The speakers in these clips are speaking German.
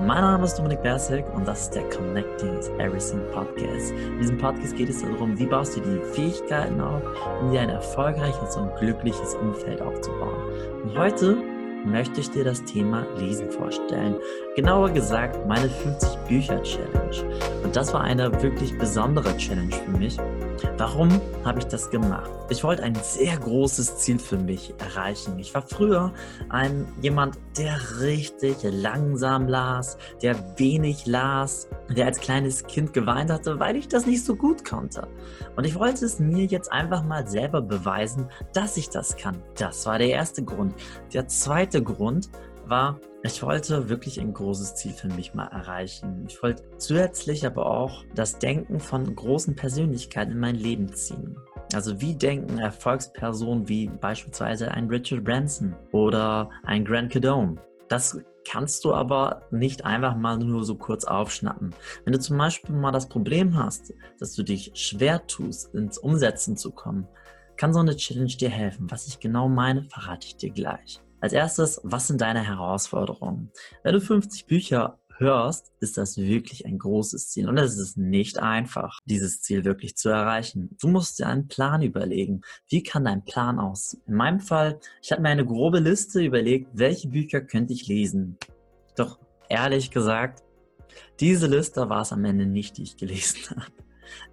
Mein Name ist Dominik Bersig und das ist der Connecting is Everything Podcast. In diesem Podcast geht es darum, wie baust du die Fähigkeiten auf, um dir ein erfolgreiches und glückliches Umfeld aufzubauen. Und heute möchte ich dir das Thema Lesen vorstellen. Genauer gesagt, meine 50 Bücher Challenge. Und das war eine wirklich besondere Challenge für mich. Warum habe ich das gemacht? Ich wollte ein sehr großes Ziel für mich erreichen. Ich war früher ein jemand, der richtig langsam las, der wenig las, der als kleines Kind geweint hatte, weil ich das nicht so gut konnte. Und ich wollte es mir jetzt einfach mal selber beweisen, dass ich das kann. Das war der erste Grund. Der zweite Grund war, ich wollte wirklich ein großes Ziel für mich mal erreichen. Ich wollte zusätzlich aber auch das Denken von großen Persönlichkeiten in mein Leben ziehen. Also wie denken Erfolgspersonen wie beispielsweise ein Richard Branson oder ein Grant Cardone? Das kannst du aber nicht einfach mal nur so kurz aufschnappen. Wenn du zum Beispiel mal das Problem hast, dass du dich schwer tust, ins Umsetzen zu kommen, kann so eine Challenge dir helfen. Was ich genau meine, verrate ich dir gleich. Als erstes, was sind deine Herausforderungen? Wenn du 50 Bücher hörst, ist das wirklich ein großes Ziel. Und es ist nicht einfach, dieses Ziel wirklich zu erreichen. Du musst dir einen Plan überlegen. Wie kann dein Plan aussehen? In meinem Fall, ich habe mir eine grobe Liste überlegt, welche Bücher könnte ich lesen. Doch ehrlich gesagt, diese Liste war es am Ende nicht, die ich gelesen habe.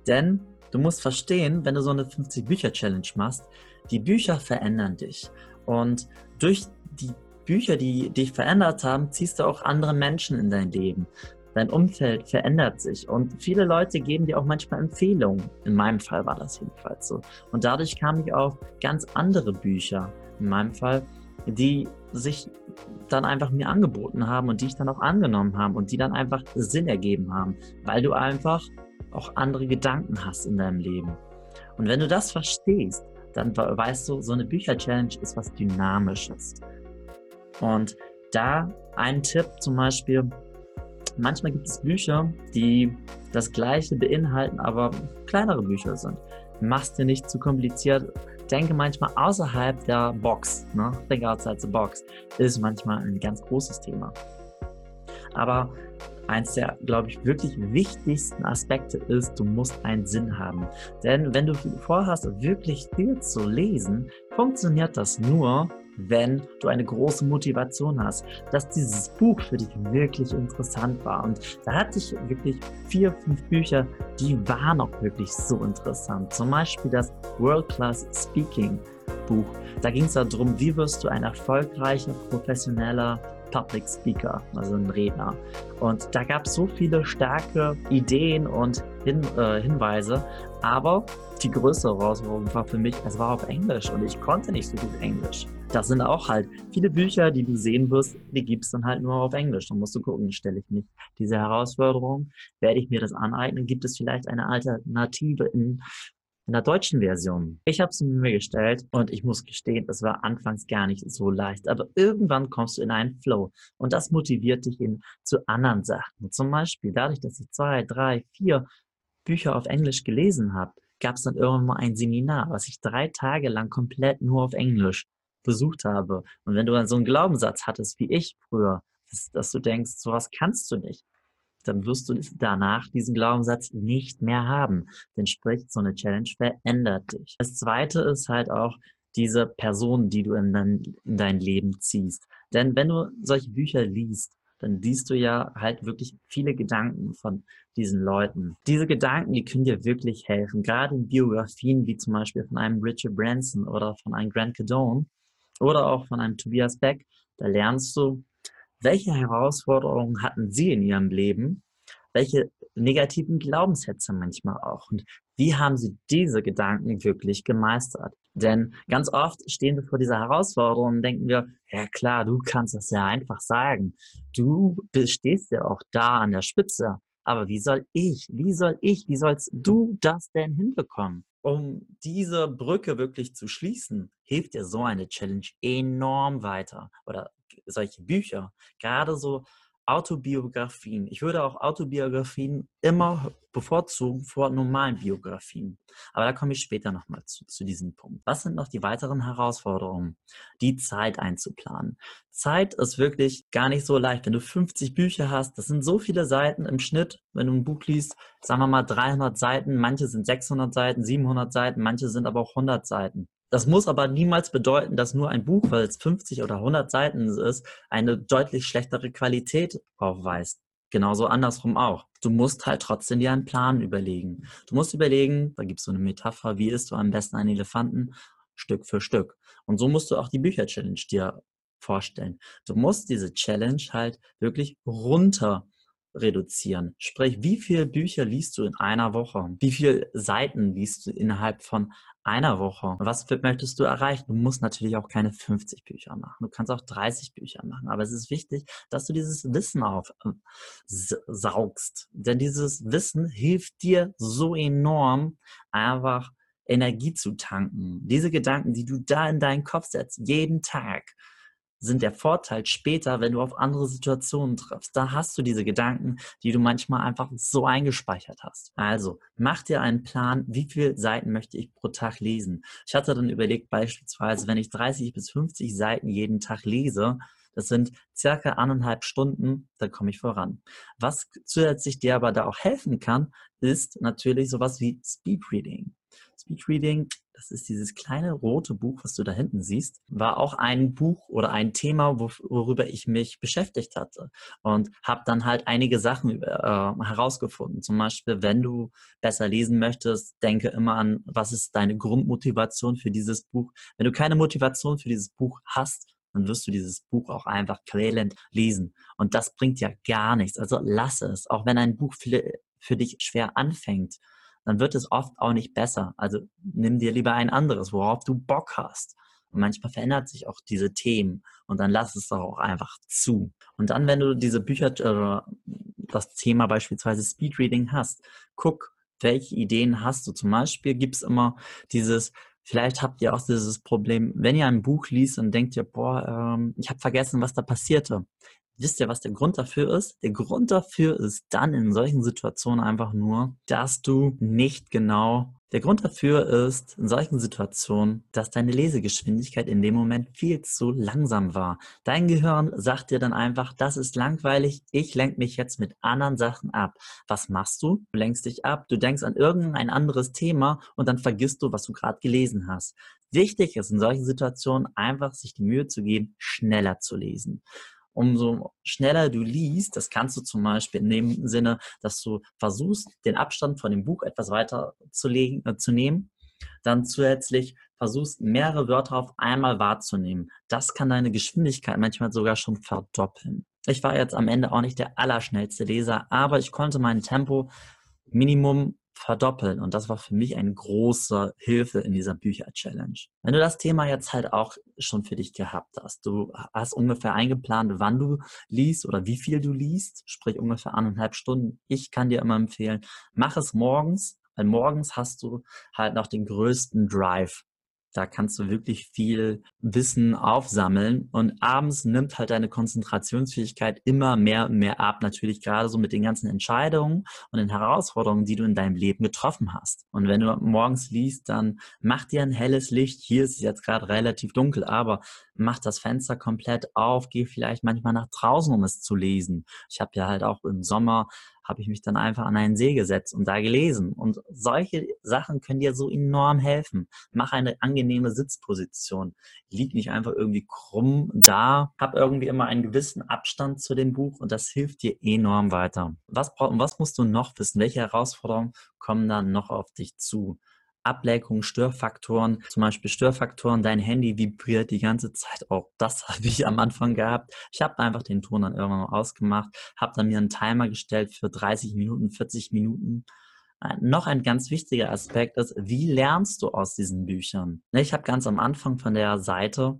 Denn du musst verstehen, wenn du so eine 50-Bücher-Challenge machst, die Bücher verändern dich. Und durch die Bücher, die dich verändert haben, ziehst du auch andere Menschen in dein Leben. Dein Umfeld verändert sich und viele Leute geben dir auch manchmal Empfehlungen. In meinem Fall war das jedenfalls so. Und dadurch kam ich auf ganz andere Bücher, in meinem Fall, die sich dann einfach mir angeboten haben und die ich dann auch angenommen habe und die dann einfach Sinn ergeben haben, weil du einfach auch andere Gedanken hast in deinem Leben. Und wenn du das verstehst, dann weißt du, so eine Bücher-Challenge ist was Dynamisches. Und da ein Tipp zum Beispiel, manchmal gibt es Bücher, die das gleiche beinhalten, aber kleinere Bücher sind. Mach's dir nicht zu kompliziert. Denke manchmal außerhalb der Box. Ne? Think outside the box ist manchmal ein ganz großes Thema. Aber eins der, glaube ich, wirklich wichtigsten Aspekte ist, du musst einen Sinn haben. Denn wenn du vorhast, wirklich viel zu lesen, funktioniert das nur, wenn du eine große Motivation hast, dass dieses Buch für dich wirklich interessant war. Und da hatte ich wirklich vier, fünf Bücher, die waren auch wirklich so interessant. Zum Beispiel das World Class Speaking Buch. Da ging es darum, wie wirst du ein erfolgreicher, professioneller Public Speaker, also ein Redner. Und da gab es so viele starke Ideen und Hin äh, Hinweise, aber die größere Herausforderung war für mich, es war auf Englisch und ich konnte nicht so gut Englisch. Das sind auch halt viele Bücher, die du sehen wirst, die gibt es dann halt nur auf Englisch. Da musst du gucken, stelle ich mich diese Herausforderung, werde ich mir das aneignen, gibt es vielleicht eine Alternative in in der deutschen Version. Ich habe es mir gestellt und ich muss gestehen, es war anfangs gar nicht so leicht. Aber irgendwann kommst du in einen Flow und das motiviert dich in, zu anderen Sachen. Zum Beispiel dadurch, dass ich zwei, drei, vier Bücher auf Englisch gelesen habe, gab es dann irgendwann mal ein Seminar, was ich drei Tage lang komplett nur auf Englisch besucht habe. Und wenn du dann so einen Glaubenssatz hattest wie ich früher, dass, dass du denkst, sowas kannst du nicht, dann wirst du danach diesen Glaubenssatz nicht mehr haben. Denn sprich, so eine Challenge verändert dich. Das zweite ist halt auch diese Person, die du in dein, in dein Leben ziehst. Denn wenn du solche Bücher liest, dann liest du ja halt wirklich viele Gedanken von diesen Leuten. Diese Gedanken, die können dir wirklich helfen. Gerade in Biografien wie zum Beispiel von einem Richard Branson oder von einem Grant Cardone oder auch von einem Tobias Beck, da lernst du, welche Herausforderungen hatten Sie in Ihrem Leben? Welche negativen Glaubenssätze manchmal auch? Und wie haben Sie diese Gedanken wirklich gemeistert? Denn ganz oft stehen wir vor dieser Herausforderung und denken wir, ja klar, du kannst das ja einfach sagen. Du stehst ja auch da an der Spitze. Aber wie soll ich, wie soll ich, wie sollst du das denn hinbekommen? Um diese Brücke wirklich zu schließen, hilft dir so eine Challenge enorm weiter oder solche Bücher, gerade so Autobiografien. Ich würde auch Autobiografien immer bevorzugen vor normalen Biografien. Aber da komme ich später nochmal zu, zu diesem Punkt. Was sind noch die weiteren Herausforderungen? Die Zeit einzuplanen. Zeit ist wirklich gar nicht so leicht. Wenn du 50 Bücher hast, das sind so viele Seiten im Schnitt, wenn du ein Buch liest, sagen wir mal 300 Seiten, manche sind 600 Seiten, 700 Seiten, manche sind aber auch 100 Seiten. Das muss aber niemals bedeuten, dass nur ein Buch, weil es 50 oder 100 Seiten ist, eine deutlich schlechtere Qualität aufweist. Genauso andersrum auch. Du musst halt trotzdem dir einen Plan überlegen. Du musst überlegen, da gibt es so eine Metapher, wie isst du am besten einen Elefanten? Stück für Stück. Und so musst du auch die Bücher-Challenge dir vorstellen. Du musst diese Challenge halt wirklich runter reduzieren. Sprich, wie viele Bücher liest du in einer Woche? Wie viele Seiten liest du innerhalb von einer Woche. Was möchtest du erreichen? Du musst natürlich auch keine 50 Bücher machen. Du kannst auch 30 Bücher machen. Aber es ist wichtig, dass du dieses Wissen aufsaugst. Ähm, Denn dieses Wissen hilft dir so enorm, einfach Energie zu tanken. Diese Gedanken, die du da in deinen Kopf setzt, jeden Tag, sind der Vorteil später, wenn du auf andere Situationen triffst. Da hast du diese Gedanken, die du manchmal einfach so eingespeichert hast. Also mach dir einen Plan, wie viele Seiten möchte ich pro Tag lesen. Ich hatte dann überlegt, beispielsweise, wenn ich 30 bis 50 Seiten jeden Tag lese, das sind circa anderthalb Stunden, dann komme ich voran. Was zusätzlich dir aber da auch helfen kann, ist natürlich sowas wie Speedreading. Speedreading das ist dieses kleine rote Buch, was du da hinten siehst, war auch ein Buch oder ein Thema, worüber ich mich beschäftigt hatte und habe dann halt einige Sachen äh, herausgefunden. Zum Beispiel, wenn du besser lesen möchtest, denke immer an, was ist deine Grundmotivation für dieses Buch. Wenn du keine Motivation für dieses Buch hast, dann wirst du dieses Buch auch einfach quälend lesen. Und das bringt ja gar nichts. Also lass es, auch wenn ein Buch für dich schwer anfängt dann wird es oft auch nicht besser. Also nimm dir lieber ein anderes, worauf du Bock hast. Und manchmal verändert sich auch diese Themen und dann lass es doch auch einfach zu. Und dann, wenn du diese Bücher, äh, das Thema beispielsweise Speedreading hast, guck, welche Ideen hast du. Zum Beispiel gibt es immer dieses, vielleicht habt ihr auch dieses Problem, wenn ihr ein Buch liest und denkt ihr, boah, ähm, ich habe vergessen, was da passierte. Wisst ihr, was der Grund dafür ist? Der Grund dafür ist dann in solchen Situationen einfach nur, dass du nicht genau der Grund dafür ist in solchen Situationen, dass deine Lesegeschwindigkeit in dem Moment viel zu langsam war. Dein Gehirn sagt dir dann einfach, das ist langweilig, ich lenke mich jetzt mit anderen Sachen ab. Was machst du? Du lenkst dich ab, du denkst an irgendein anderes Thema und dann vergisst du, was du gerade gelesen hast. Wichtig ist in solchen Situationen einfach, sich die Mühe zu geben, schneller zu lesen umso schneller du liest, das kannst du zum Beispiel in dem Sinne, dass du versuchst, den Abstand von dem Buch etwas weiter zu, legen, äh, zu nehmen, dann zusätzlich versuchst, mehrere Wörter auf einmal wahrzunehmen. Das kann deine Geschwindigkeit manchmal sogar schon verdoppeln. Ich war jetzt am Ende auch nicht der allerschnellste Leser, aber ich konnte mein Tempo Minimum verdoppeln. Und das war für mich eine große Hilfe in dieser Bücher-Challenge. Wenn du das Thema jetzt halt auch schon für dich gehabt hast, du hast ungefähr eingeplant, wann du liest oder wie viel du liest, sprich ungefähr anderthalb Stunden. Ich kann dir immer empfehlen, mach es morgens, weil morgens hast du halt noch den größten Drive. Da kannst du wirklich viel Wissen aufsammeln und abends nimmt halt deine Konzentrationsfähigkeit immer mehr und mehr ab. Natürlich gerade so mit den ganzen Entscheidungen und den Herausforderungen, die du in deinem Leben getroffen hast. Und wenn du morgens liest, dann mach dir ein helles Licht. Hier ist es jetzt gerade relativ dunkel, aber mach das Fenster komplett auf, geh vielleicht manchmal nach draußen, um es zu lesen. Ich habe ja halt auch im Sommer habe ich mich dann einfach an einen See gesetzt und da gelesen. Und solche Sachen können dir so enorm helfen. Mach eine angenehme Sitzposition. Lieg nicht einfach irgendwie krumm da. Hab irgendwie immer einen gewissen Abstand zu dem Buch und das hilft dir enorm weiter. Was, was musst du noch wissen? Welche Herausforderungen kommen dann noch auf dich zu? Ablenkung, Störfaktoren, zum Beispiel Störfaktoren, dein Handy vibriert die ganze Zeit. Auch das habe ich am Anfang gehabt. Ich habe einfach den Ton dann irgendwann mal ausgemacht, habe dann mir einen Timer gestellt für 30 Minuten, 40 Minuten. Äh, noch ein ganz wichtiger Aspekt ist, wie lernst du aus diesen Büchern? Ne, ich habe ganz am Anfang von der Seite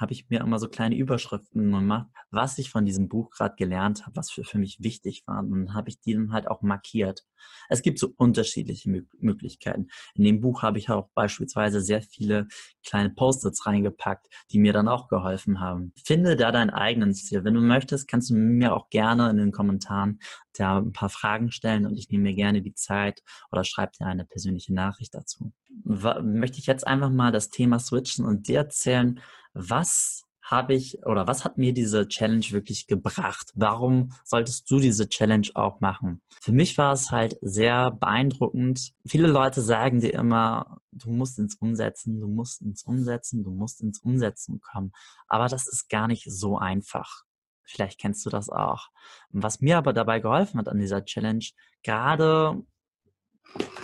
habe ich mir immer so kleine Überschriften gemacht, was ich von diesem Buch gerade gelernt habe, was für, für mich wichtig war. Und dann habe ich die dann halt auch markiert. Es gibt so unterschiedliche Mö Möglichkeiten. In dem Buch habe ich auch beispielsweise sehr viele kleine Post-its reingepackt, die mir dann auch geholfen haben. Finde da deinen eigenen Stil. Wenn du möchtest, kannst du mir auch gerne in den Kommentaren da ein paar Fragen stellen und ich nehme mir gerne die Zeit oder schreibe dir eine persönliche Nachricht dazu. Möchte ich jetzt einfach mal das Thema switchen und dir erzählen, was habe ich oder was hat mir diese Challenge wirklich gebracht? Warum solltest du diese Challenge auch machen? Für mich war es halt sehr beeindruckend. Viele Leute sagen dir immer, du musst ins Umsetzen, du musst ins Umsetzen, du musst ins Umsetzen kommen. Aber das ist gar nicht so einfach. Vielleicht kennst du das auch. Was mir aber dabei geholfen hat an dieser Challenge, gerade,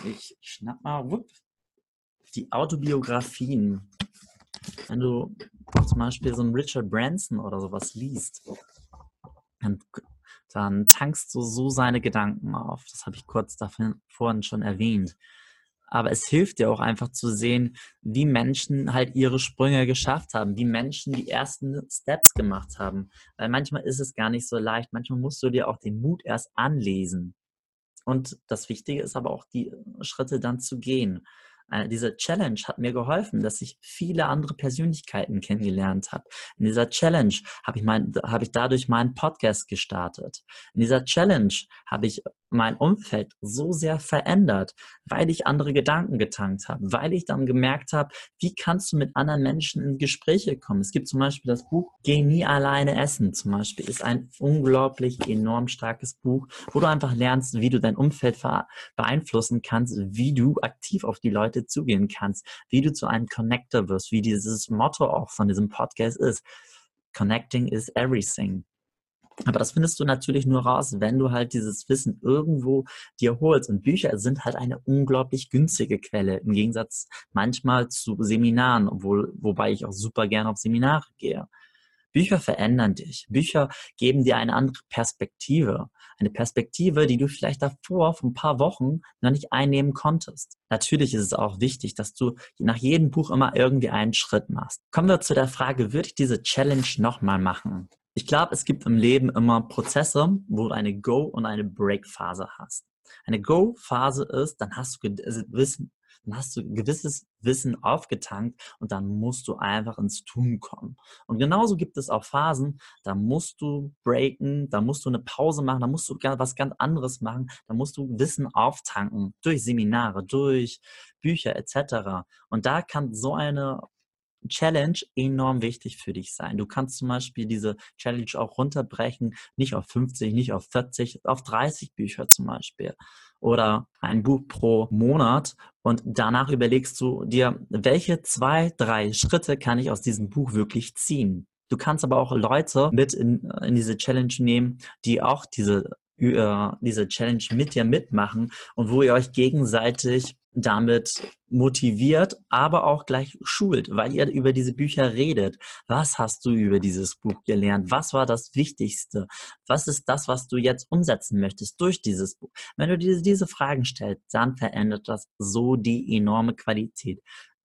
ich schnapp mal, whoop, die Autobiografien. Wenn du zum Beispiel so einen Richard Branson oder sowas liest, dann, dann tankst du so seine Gedanken auf. Das habe ich kurz davon vorhin schon erwähnt. Aber es hilft dir auch einfach zu sehen, wie Menschen halt ihre Sprünge geschafft haben, wie Menschen die ersten Steps gemacht haben. Weil manchmal ist es gar nicht so leicht. Manchmal musst du dir auch den Mut erst anlesen. Und das Wichtige ist aber auch, die Schritte dann zu gehen diese Challenge hat mir geholfen, dass ich viele andere Persönlichkeiten kennengelernt habe. In dieser Challenge habe ich, mein, hab ich dadurch meinen Podcast gestartet. In dieser Challenge habe ich mein Umfeld so sehr verändert, weil ich andere Gedanken getankt habe, weil ich dann gemerkt habe, wie kannst du mit anderen Menschen in Gespräche kommen. Es gibt zum Beispiel das Buch Geh nie alleine essen zum Beispiel, ist ein unglaublich enorm starkes Buch, wo du einfach lernst, wie du dein Umfeld beeinflussen kannst, wie du aktiv auf die Leute zugehen kannst, wie du zu einem Connector wirst, wie dieses Motto auch von diesem Podcast ist. Connecting is everything. Aber das findest du natürlich nur raus, wenn du halt dieses Wissen irgendwo dir holst. Und Bücher sind halt eine unglaublich günstige Quelle, im Gegensatz manchmal zu Seminaren, obwohl, wobei ich auch super gerne auf Seminare gehe. Bücher verändern dich. Bücher geben dir eine andere Perspektive. Eine Perspektive, die du vielleicht davor, vor ein paar Wochen, noch nicht einnehmen konntest. Natürlich ist es auch wichtig, dass du nach jedem Buch immer irgendwie einen Schritt machst. Kommen wir zu der Frage, würde ich diese Challenge nochmal machen? Ich glaube, es gibt im Leben immer Prozesse, wo du eine Go- und eine Break-Phase hast. Eine Go-Phase ist, dann hast du also Wissen, dann hast du gewisses Wissen aufgetankt und dann musst du einfach ins Tun kommen. Und genauso gibt es auch Phasen, da musst du breaken, da musst du eine Pause machen, da musst du was ganz anderes machen, da musst du Wissen auftanken durch Seminare, durch Bücher etc. Und da kann so eine Challenge enorm wichtig für dich sein. Du kannst zum Beispiel diese Challenge auch runterbrechen, nicht auf 50, nicht auf 40, auf 30 Bücher zum Beispiel oder ein Buch pro Monat und danach überlegst du dir, welche zwei, drei Schritte kann ich aus diesem Buch wirklich ziehen. Du kannst aber auch Leute mit in, in diese Challenge nehmen, die auch diese äh, diese Challenge mit dir mitmachen und wo ihr euch gegenseitig damit motiviert, aber auch gleich schult, weil ihr über diese Bücher redet. Was hast du über dieses Buch gelernt? Was war das Wichtigste? Was ist das, was du jetzt umsetzen möchtest durch dieses Buch? Wenn du dir diese Fragen stellst, dann verändert das so die enorme Qualität.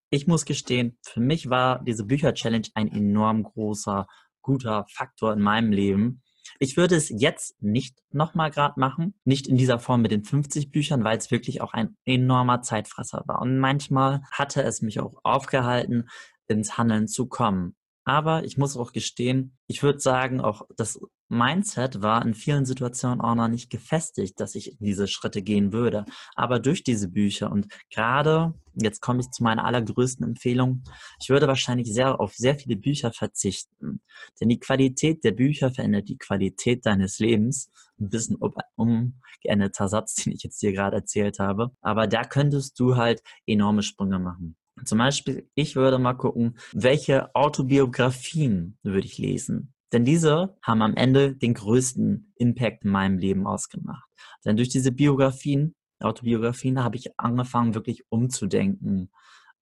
Ich muss gestehen, für mich war diese Bücher-Challenge ein enorm großer, guter Faktor in meinem Leben, ich würde es jetzt nicht nochmal gerade machen, nicht in dieser Form mit den 50 Büchern, weil es wirklich auch ein enormer Zeitfresser war. Und manchmal hatte es mich auch aufgehalten, ins Handeln zu kommen. Aber ich muss auch gestehen, ich würde sagen, auch das Mindset war in vielen Situationen auch noch nicht gefestigt, dass ich diese Schritte gehen würde. Aber durch diese Bücher und gerade, jetzt komme ich zu meiner allergrößten Empfehlung, ich würde wahrscheinlich sehr auf sehr viele Bücher verzichten. Denn die Qualität der Bücher verändert die Qualität deines Lebens. Ein bisschen umgeänderter Satz, den ich jetzt dir gerade erzählt habe. Aber da könntest du halt enorme Sprünge machen. Zum Beispiel, ich würde mal gucken, welche Autobiografien würde ich lesen. Denn diese haben am Ende den größten Impact in meinem Leben ausgemacht. Denn durch diese Biografien, Autobiografien, habe ich angefangen, wirklich umzudenken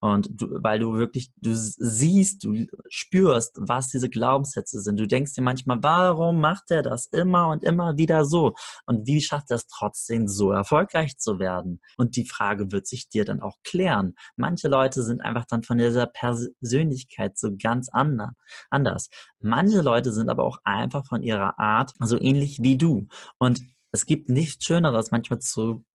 und du, weil du wirklich, du siehst, du spürst, was diese Glaubenssätze sind. Du denkst dir manchmal, warum macht er das immer und immer wieder so? Und wie schafft er es trotzdem so erfolgreich zu werden? Und die Frage wird sich dir dann auch klären. Manche Leute sind einfach dann von dieser Persönlichkeit so ganz anders. Manche Leute sind aber auch einfach von ihrer Art so ähnlich wie du. Und es gibt nichts Schöneres, manchmal zu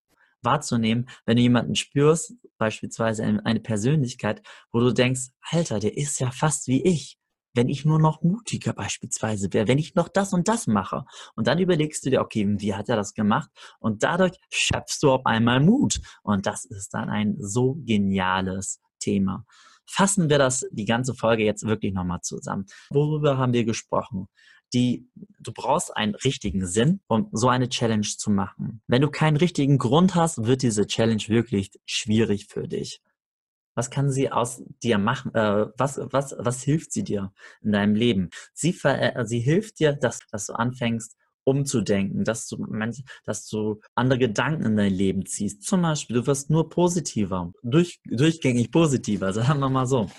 wahrzunehmen, wenn du jemanden spürst, beispielsweise eine Persönlichkeit, wo du denkst, Alter, der ist ja fast wie ich. Wenn ich nur noch mutiger beispielsweise wäre, wenn ich noch das und das mache. Und dann überlegst du dir, okay, wie hat er das gemacht? Und dadurch schöpfst du auf einmal Mut. Und das ist dann ein so geniales Thema. Fassen wir das, die ganze Folge jetzt wirklich nochmal zusammen. Worüber haben wir gesprochen? Die, du brauchst einen richtigen Sinn, um so eine Challenge zu machen. Wenn du keinen richtigen Grund hast, wird diese Challenge wirklich schwierig für dich. Was kann sie aus dir machen? Äh, was, was, was hilft sie dir in deinem Leben? Sie, ver, äh, sie hilft dir, dass, dass du anfängst, umzudenken, dass du, dass du andere Gedanken in dein Leben ziehst. Zum Beispiel, du wirst nur positiver, durch, durchgängig positiver, sagen wir mal so.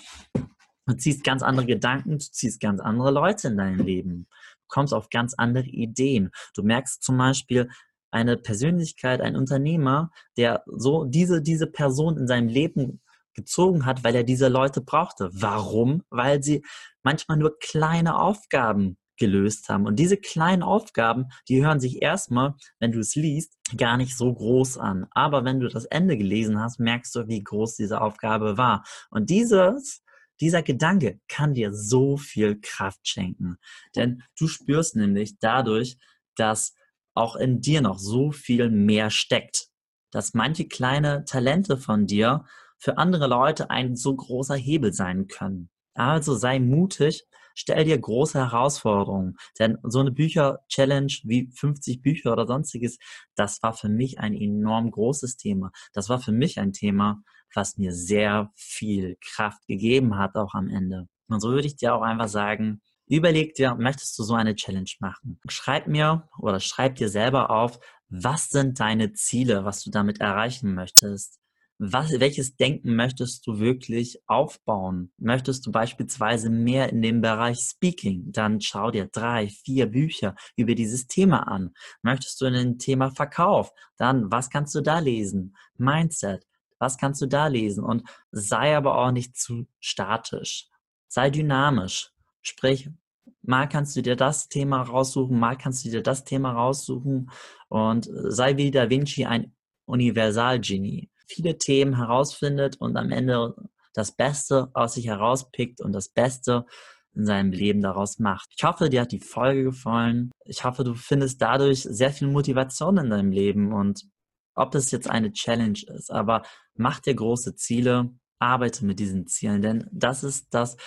Du ziehst ganz andere Gedanken, du ziehst ganz andere Leute in dein Leben. Du kommst auf ganz andere Ideen. Du merkst zum Beispiel eine Persönlichkeit, ein Unternehmer, der so diese, diese Person in seinem Leben gezogen hat, weil er diese Leute brauchte. Warum? Weil sie manchmal nur kleine Aufgaben gelöst haben. Und diese kleinen Aufgaben, die hören sich erstmal, wenn du es liest, gar nicht so groß an. Aber wenn du das Ende gelesen hast, merkst du, wie groß diese Aufgabe war. Und dieses dieser Gedanke kann dir so viel Kraft schenken. Denn du spürst nämlich dadurch, dass auch in dir noch so viel mehr steckt. Dass manche kleine Talente von dir für andere Leute ein so großer Hebel sein können. Also sei mutig, stell dir große Herausforderungen. Denn so eine Bücher-Challenge wie 50 Bücher oder sonstiges, das war für mich ein enorm großes Thema. Das war für mich ein Thema, was mir sehr viel Kraft gegeben hat, auch am Ende. Und so würde ich dir auch einfach sagen, überleg dir, möchtest du so eine Challenge machen? Schreib mir oder schreib dir selber auf, was sind deine Ziele, was du damit erreichen möchtest? Was, welches Denken möchtest du wirklich aufbauen? Möchtest du beispielsweise mehr in dem Bereich Speaking? Dann schau dir drei, vier Bücher über dieses Thema an. Möchtest du in dem Thema Verkauf? Dann, was kannst du da lesen? Mindset. Was kannst du da lesen? Und sei aber auch nicht zu statisch. Sei dynamisch. Sprich, mal kannst du dir das Thema raussuchen, mal kannst du dir das Thema raussuchen und sei wie Da Vinci ein Universalgenie viele Themen herausfindet und am Ende das Beste aus sich herauspickt und das Beste in seinem Leben daraus macht. Ich hoffe, dir hat die Folge gefallen. Ich hoffe, du findest dadurch sehr viel Motivation in deinem Leben und ob das jetzt eine Challenge ist, aber mach dir große Ziele, arbeite mit diesen Zielen, denn das ist das,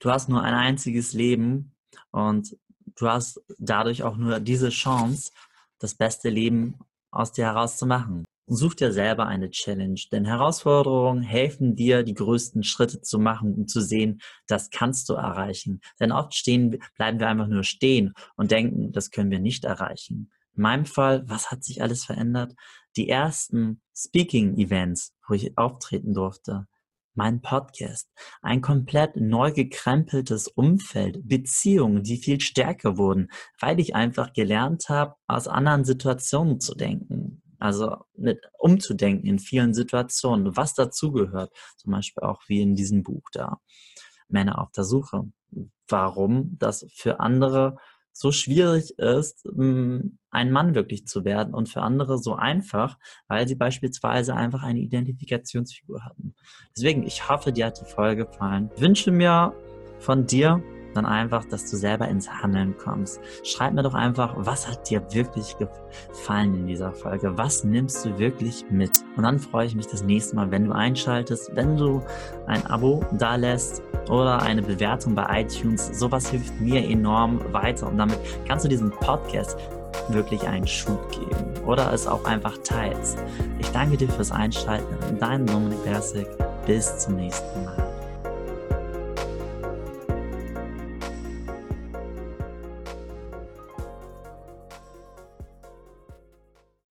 du hast nur ein einziges Leben und du hast dadurch auch nur diese Chance, das beste Leben aus dir herauszumachen. Such dir selber eine Challenge, denn Herausforderungen helfen dir, die größten Schritte zu machen und zu sehen, das kannst du erreichen. Denn oft stehen, bleiben wir einfach nur stehen und denken, das können wir nicht erreichen. In meinem Fall, was hat sich alles verändert? Die ersten Speaking-Events, wo ich auftreten durfte, mein Podcast, ein komplett neu gekrempeltes Umfeld, Beziehungen, die viel stärker wurden, weil ich einfach gelernt habe, aus anderen Situationen zu denken, also mit umzudenken in vielen Situationen, was dazugehört. Zum Beispiel auch wie in diesem Buch da, Männer auf der Suche. Warum das für andere so schwierig ist, hm, ein Mann wirklich zu werden und für andere so einfach, weil sie beispielsweise einfach eine Identifikationsfigur hatten. Deswegen, ich hoffe, dir hat die Folge gefallen. Ich wünsche mir von dir sondern einfach, dass du selber ins Handeln kommst. Schreib mir doch einfach, was hat dir wirklich gefallen in dieser Folge? Was nimmst du wirklich mit? Und dann freue ich mich das nächste Mal, wenn du einschaltest, wenn du ein Abo da lässt oder eine Bewertung bei iTunes. Sowas hilft mir enorm weiter und damit kannst du diesem Podcast wirklich einen Schub geben oder es auch einfach teilst. Ich danke dir fürs Einschalten. Dein Dominik Persig. Bis zum nächsten Mal.